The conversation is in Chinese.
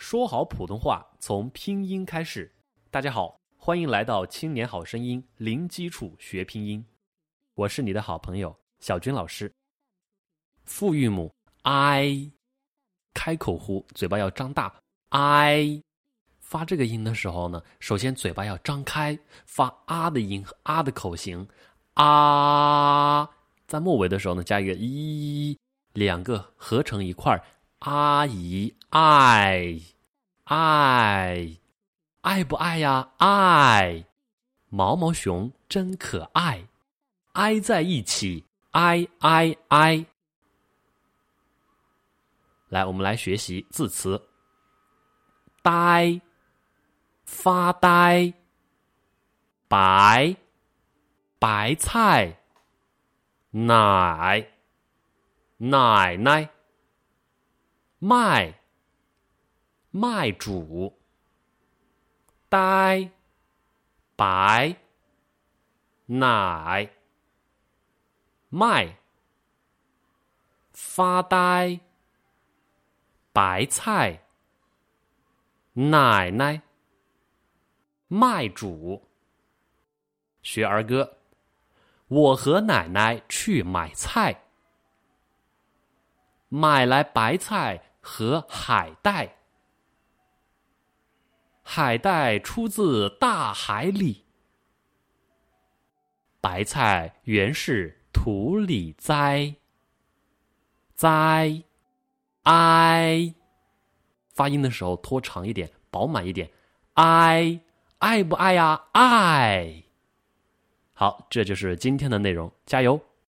说好普通话从拼音开始。大家好，欢迎来到《青年好声音》，零基础学拼音。我是你的好朋友小军老师。复韵母 i，开口呼，嘴巴要张大。i，发这个音的时候呢，首先嘴巴要张开，发啊的音啊的口型。啊，在末尾的时候呢，加一个一，两个合成一块儿。阿姨爱，爱，爱不爱呀？爱，毛毛熊真可爱，挨在一起，挨挨挨。来，我们来学习字词：呆，发呆，白。白菜，奶，奶奶，卖，卖煮，呆，白，奶，卖，发呆，白菜，奶奶，卖主，学儿歌。我和奶奶去买菜，买来白菜和海带。海带出自大海里，白菜原是土里栽。栽，哀，发音的时候拖长一点，饱满一点。哀，爱不爱呀？爱。好，这就是今天的内容，加油！